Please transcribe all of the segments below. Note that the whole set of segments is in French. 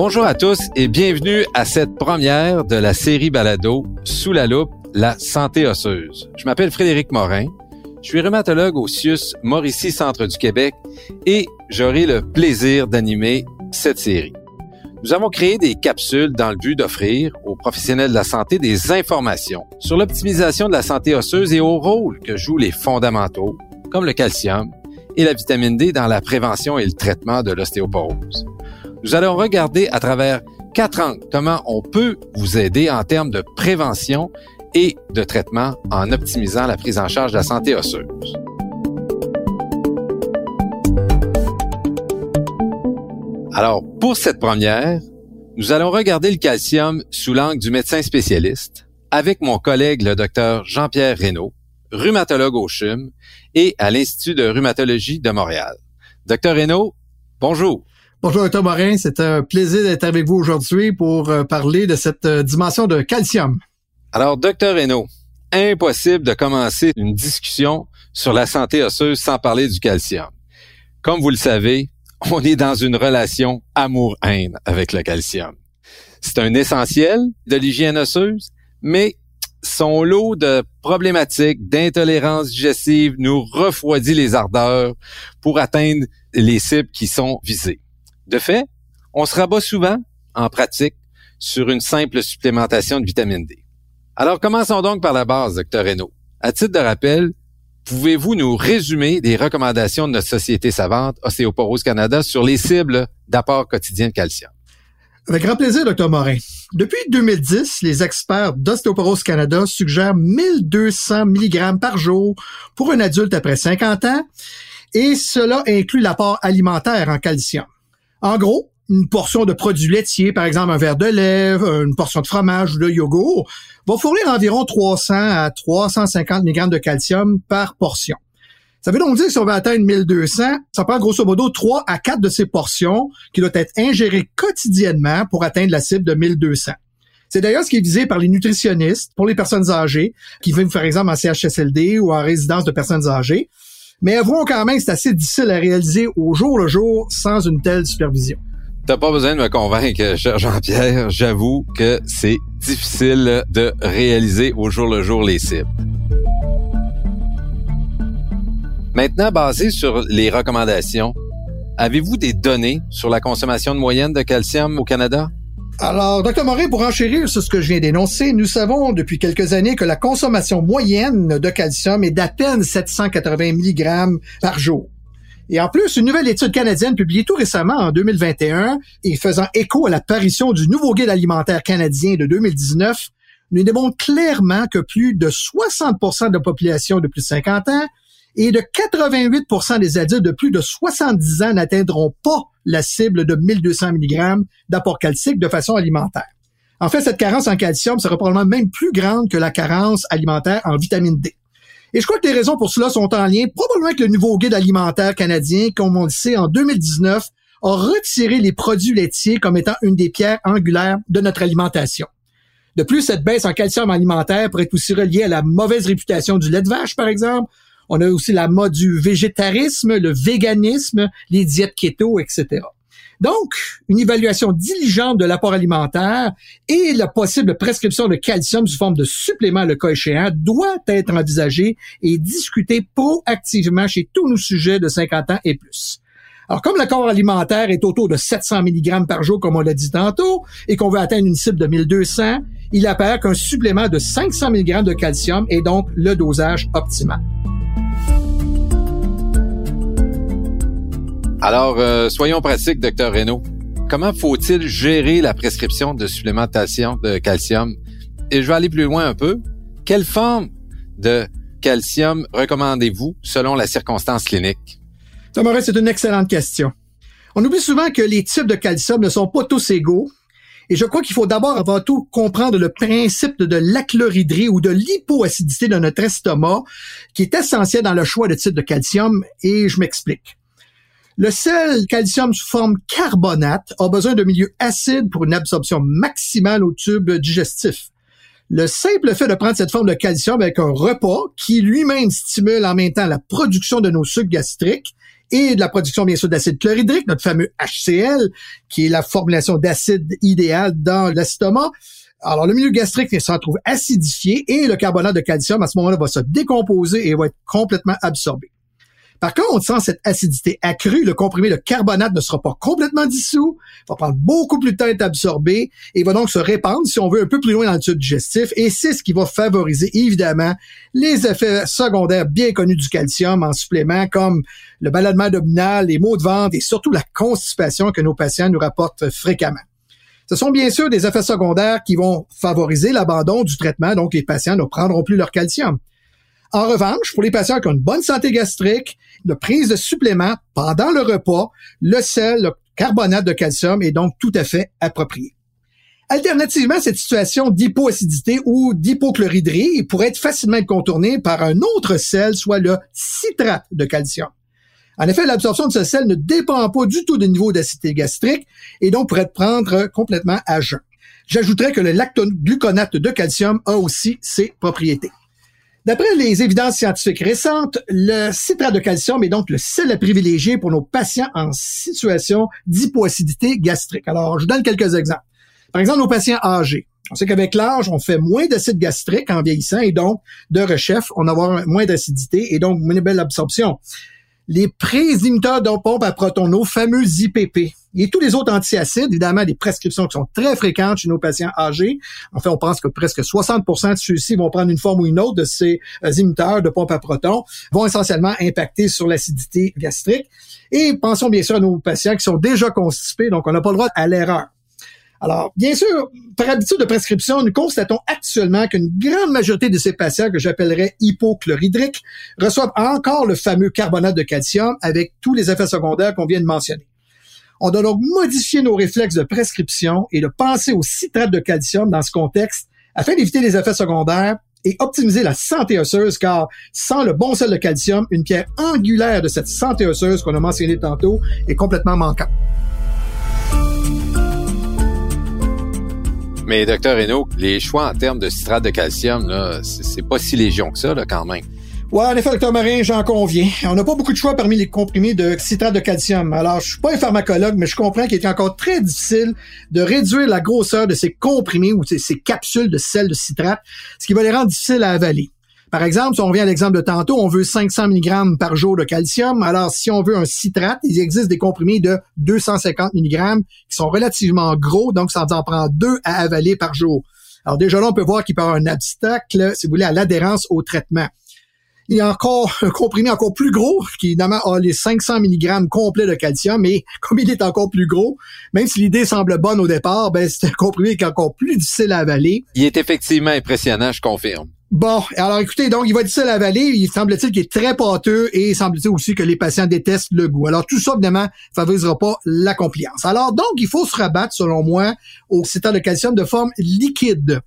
Bonjour à tous et bienvenue à cette première de la série Balado Sous la loupe, la santé osseuse. Je m'appelle Frédéric Morin. Je suis rhumatologue au CIUS Mauricie Centre du Québec et j'aurai le plaisir d'animer cette série. Nous avons créé des capsules dans le but d'offrir aux professionnels de la santé des informations sur l'optimisation de la santé osseuse et au rôle que jouent les fondamentaux, comme le calcium et la vitamine D dans la prévention et le traitement de l'ostéoporose. Nous allons regarder à travers quatre angles comment on peut vous aider en termes de prévention et de traitement en optimisant la prise en charge de la santé osseuse. Alors, pour cette première, nous allons regarder le calcium sous l'angle du médecin spécialiste avec mon collègue le docteur Jean-Pierre Reynaud, rhumatologue au CHUM et à l'Institut de rhumatologie de Montréal. Docteur Reynaud, bonjour. Bonjour, docteur Morin. C'est un plaisir d'être avec vous aujourd'hui pour euh, parler de cette euh, dimension de calcium. Alors, docteur Reynaud, impossible de commencer une discussion sur la santé osseuse sans parler du calcium. Comme vous le savez, on est dans une relation amour-haine avec le calcium. C'est un essentiel de l'hygiène osseuse, mais son lot de problématiques d'intolérance digestive nous refroidit les ardeurs pour atteindre les cibles qui sont visées. De fait, on se rabat souvent, en pratique, sur une simple supplémentation de vitamine D. Alors commençons donc par la base, docteur Reynaud. À titre de rappel, Pouvez-vous nous résumer les recommandations de notre société savante Ostéoporose Canada sur les cibles d'apport quotidien de calcium? Avec grand plaisir, Dr. Morin. Depuis 2010, les experts d'Ostéoporose Canada suggèrent 1200 mg par jour pour un adulte après 50 ans et cela inclut l'apport alimentaire en calcium. En gros, une portion de produits laitiers, par exemple un verre de lait, une portion de fromage ou de yogourt, va fournir environ 300 à 350 mg de calcium par portion. Ça veut donc dire que si on veut atteindre 1200, ça prend grosso modo 3 à 4 de ces portions qui doivent être ingérées quotidiennement pour atteindre la cible de 1200. C'est d'ailleurs ce qui est visé par les nutritionnistes pour les personnes âgées qui vivent par exemple en CHSLD ou en résidence de personnes âgées. Mais avouons quand même que c'est assez difficile à réaliser au jour le jour sans une telle supervision. T'as pas besoin de me convaincre, cher Jean-Pierre. J'avoue que c'est difficile de réaliser au jour le jour les cibles. Maintenant, basé sur les recommandations, avez-vous des données sur la consommation de moyenne de calcium au Canada? Alors, Dr. Morin, pour enchérir sur ce que je viens d'énoncer, nous savons depuis quelques années que la consommation moyenne de calcium est d'à peine 780 mg par jour. Et en plus, une nouvelle étude canadienne publiée tout récemment en 2021 et faisant écho à l'apparition du nouveau guide alimentaire canadien de 2019 nous démontre clairement que plus de 60% de la population de plus de 50 ans et de 88% des adultes de plus de 70 ans n'atteindront pas la cible de 1200 mg d'apport calcique de façon alimentaire. En fait, cette carence en calcium sera probablement même plus grande que la carence alimentaire en vitamine D. Et je crois que les raisons pour cela sont en lien probablement avec le nouveau guide alimentaire canadien, comme on le sait, en 2019, a retiré les produits laitiers comme étant une des pierres angulaires de notre alimentation. De plus, cette baisse en calcium alimentaire pourrait être aussi reliée à la mauvaise réputation du lait de vache, par exemple. On a aussi la mode du végétarisme, le véganisme, les diètes keto, etc. Donc, une évaluation diligente de l'apport alimentaire et la possible prescription de calcium sous forme de supplément le cas échéant doit être envisagée et discutée proactivement chez tous nos sujets de 50 ans et plus. Alors, comme l'accord alimentaire est autour de 700 mg par jour, comme on l'a dit tantôt, et qu'on veut atteindre une cible de 1200, il apparaît qu'un supplément de 500 mg de calcium est donc le dosage optimal. Alors, euh, soyons pratiques, docteur Reynaud. Comment faut-il gérer la prescription de supplémentation de calcium? Et je vais aller plus loin un peu. Quelle forme de calcium recommandez-vous selon la circonstance clinique? Thomas, c'est une excellente question. On oublie souvent que les types de calcium ne sont pas tous égaux. Et je crois qu'il faut d'abord avant tout comprendre le principe de l'achlorhydrie ou de l'hypoacidité de notre estomac, qui est essentiel dans le choix de type de calcium, et je m'explique. Le sel calcium sous forme carbonate a besoin d'un milieu acide pour une absorption maximale au tube digestif. Le simple fait de prendre cette forme de calcium avec un repas qui lui-même stimule en même temps la production de nos sucres gastriques et de la production, bien sûr, d'acide chlorhydrique, notre fameux HCl, qui est la formulation d'acide idéal dans l'estomac. Alors, le milieu gastrique se retrouve acidifié et le carbonate de calcium, à ce moment-là, va se décomposer et va être complètement absorbé. Par contre, sans cette acidité accrue, le comprimé de carbonate ne sera pas complètement dissous, va prendre beaucoup plus de temps à être absorbé et va donc se répandre, si on veut, un peu plus loin dans le tube digestif. Et c'est ce qui va favoriser, évidemment, les effets secondaires bien connus du calcium en supplément, comme le ballonnement abdominal, les maux de ventre et surtout la constipation que nos patients nous rapportent fréquemment. Ce sont bien sûr des effets secondaires qui vont favoriser l'abandon du traitement, donc les patients ne prendront plus leur calcium. En revanche, pour les patients qui ont une bonne santé gastrique, la prise de suppléments pendant le repas, le sel, le carbonate de calcium est donc tout à fait approprié. Alternativement, cette situation d'hypoacidité ou d'hypochlorhydrie pourrait être facilement contournée par un autre sel, soit le citrate de calcium. En effet, l'absorption de ce sel ne dépend pas du tout du niveau d'acidité gastrique et donc pourrait être prendre complètement à jeun. J'ajouterais que le lactogluconate de calcium a aussi ses propriétés. D'après les évidences scientifiques récentes, le citrate de calcium est donc le sel à privilégier pour nos patients en situation d'hypoacidité gastrique. Alors, je vous donne quelques exemples. Par exemple, nos patients âgés. On sait qu'avec l'âge, on fait moins d'acide gastrique en vieillissant et donc, de rechef, on a moins d'acidité et donc une belle absorption les prises d'inhibiteurs de pompe à proton, nos fameux IPP, et tous les autres antiacides, évidemment, des prescriptions qui sont très fréquentes chez nos patients âgés. En fait, on pense que presque 60% de ceux-ci vont prendre une forme ou une autre de ces euh, inhibiteurs de pompe à proton, vont essentiellement impacter sur l'acidité gastrique. Et pensons bien sûr à nos patients qui sont déjà constipés, donc on n'a pas le droit à l'erreur. Alors, bien sûr, par habitude de prescription, nous constatons actuellement qu'une grande majorité de ces patients que j'appellerais hypochlorhydriques reçoivent encore le fameux carbonate de calcium avec tous les effets secondaires qu'on vient de mentionner. On doit donc modifier nos réflexes de prescription et de penser au citrate de calcium dans ce contexte afin d'éviter les effets secondaires et optimiser la santé osseuse car sans le bon sel de calcium, une pierre angulaire de cette santé osseuse qu'on a mentionné tantôt est complètement manquante. Mais docteur Renaud, les choix en termes de citrate de calcium, là, c'est pas si légion que ça, là, quand même. Ouais, en effet, docteur Marin, j'en conviens. On n'a pas beaucoup de choix parmi les comprimés de citrate de calcium. Alors, je suis pas un pharmacologue, mais je comprends qu'il est encore très difficile de réduire la grosseur de ces comprimés ou ces capsules de sel de citrate, ce qui va les rendre difficiles à avaler. Par exemple, si on revient à l'exemple de tantôt, on veut 500 mg par jour de calcium. Alors, si on veut un citrate, il existe des comprimés de 250 mg qui sont relativement gros, donc ça en prend deux à avaler par jour. Alors déjà là, on peut voir qu'il peut y avoir un obstacle, si vous voulez, à l'adhérence au traitement. Il y a encore un comprimé encore plus gros, qui évidemment a les 500 mg complets de calcium, mais comme il est encore plus gros, même si l'idée semble bonne au départ, ben c'est un comprimé qui est encore plus difficile à avaler. Il est effectivement impressionnant, je confirme. Bon, alors écoutez, donc il va être difficile à avaler, il semble-t-il qu'il est très pâteux et il semble-t-il aussi que les patients détestent le goût. Alors tout ça, évidemment, favorisera pas la compliance. Alors donc, il faut se rabattre, selon moi, au citrate de calcium de forme liquide.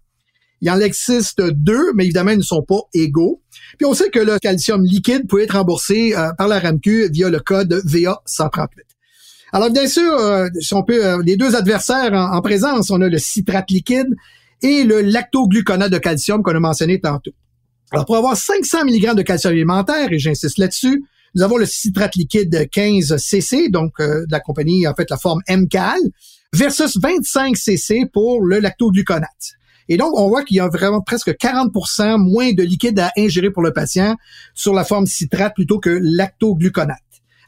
Il en existe deux, mais évidemment, ils ne sont pas égaux. Puis on sait que le calcium liquide peut être remboursé euh, par la RAMQ via le code VA138. Alors bien sûr, euh, si on peut, euh, les deux adversaires en, en, présence, on a le citrate liquide et le lactogluconate de calcium qu'on a mentionné tantôt. Alors, pour avoir 500 mg de calcium alimentaire, et j'insiste là-dessus, nous avons le citrate liquide 15 cc, donc euh, de la compagnie, en fait, la forme MCAL, versus 25 cc pour le lactogluconate. Et donc, on voit qu'il y a vraiment presque 40% moins de liquide à ingérer pour le patient sur la forme citrate plutôt que lactogluconate.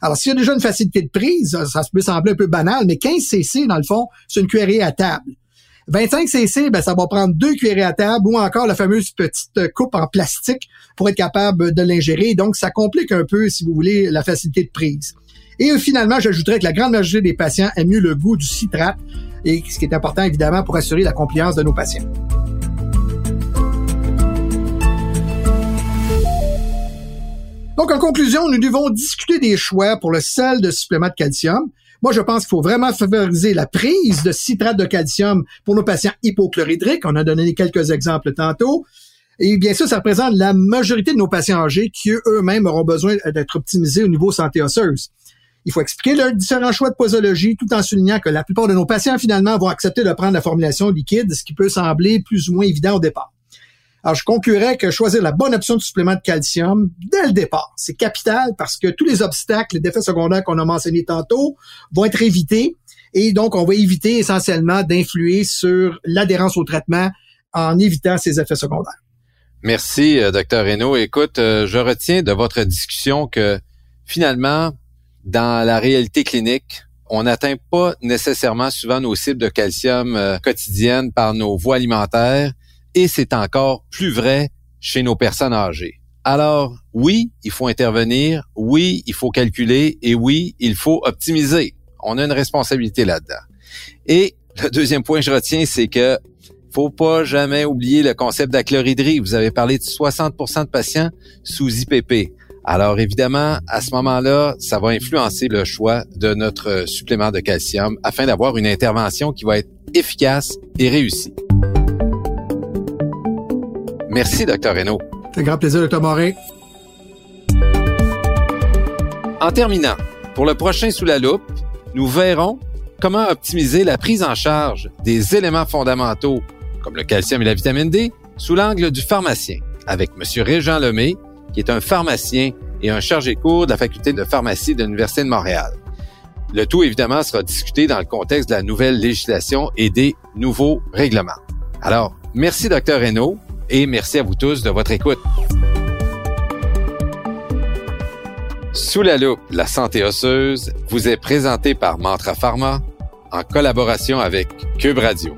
Alors, s'il y a déjà une facilité de prise, ça peut sembler un peu banal, mais 15 cc, dans le fond, c'est une cuillerée à table. 25 cc, ben, ça va prendre deux cuillerées à table ou encore la fameuse petite coupe en plastique pour être capable de l'ingérer. Donc, ça complique un peu, si vous voulez, la facilité de prise. Et euh, finalement, j'ajouterais que la grande majorité des patients aiment mieux le goût du citrate, et ce qui est important évidemment pour assurer la compliance de nos patients. Donc, en conclusion, nous devons discuter des choix pour le sel de supplément de calcium. Moi, je pense qu'il faut vraiment favoriser la prise de citrate de calcium pour nos patients hypochlorhydriques. On a donné quelques exemples tantôt. Et bien sûr, ça représente la majorité de nos patients âgés qui eux-mêmes auront besoin d'être optimisés au niveau santé osseuse. Il faut expliquer leurs différents choix de posologie tout en soulignant que la plupart de nos patients finalement vont accepter de prendre la formulation liquide, ce qui peut sembler plus ou moins évident au départ. Alors, je conclurais que choisir la bonne option de supplément de calcium dès le départ, c'est capital parce que tous les obstacles, les défauts secondaires qu'on a mentionnés tantôt vont être évités. Et donc, on va éviter essentiellement d'influer sur l'adhérence au traitement en évitant ces effets secondaires. Merci, euh, docteur Reynaud. Écoute, euh, je retiens de votre discussion que finalement, dans la réalité clinique, on n'atteint pas nécessairement souvent nos cibles de calcium euh, quotidiennes par nos voies alimentaires et c'est encore plus vrai chez nos personnes âgées. Alors, oui, il faut intervenir, oui, il faut calculer et oui, il faut optimiser. On a une responsabilité là-dedans. Et le deuxième point que je retiens, c'est que faut pas jamais oublier le concept d'achlorhydrie. Vous avez parlé de 60% de patients sous IPP. Alors évidemment, à ce moment-là, ça va influencer le choix de notre supplément de calcium afin d'avoir une intervention qui va être efficace et réussie. Merci, Dr. Renaud. C'est un grand plaisir, Dr. Morin. En terminant, pour le prochain Sous la loupe, nous verrons comment optimiser la prise en charge des éléments fondamentaux comme le calcium et la vitamine D sous l'angle du pharmacien avec M. Régent Lemay, qui est un pharmacien et un chargé cours de la faculté de pharmacie de l'Université de Montréal. Le tout, évidemment, sera discuté dans le contexte de la nouvelle législation et des nouveaux règlements. Alors, merci, Dr. Reynaud et merci à vous tous de votre écoute. Sous la loupe, la santé osseuse vous est présentée par Mantra Pharma en collaboration avec Cube Radio.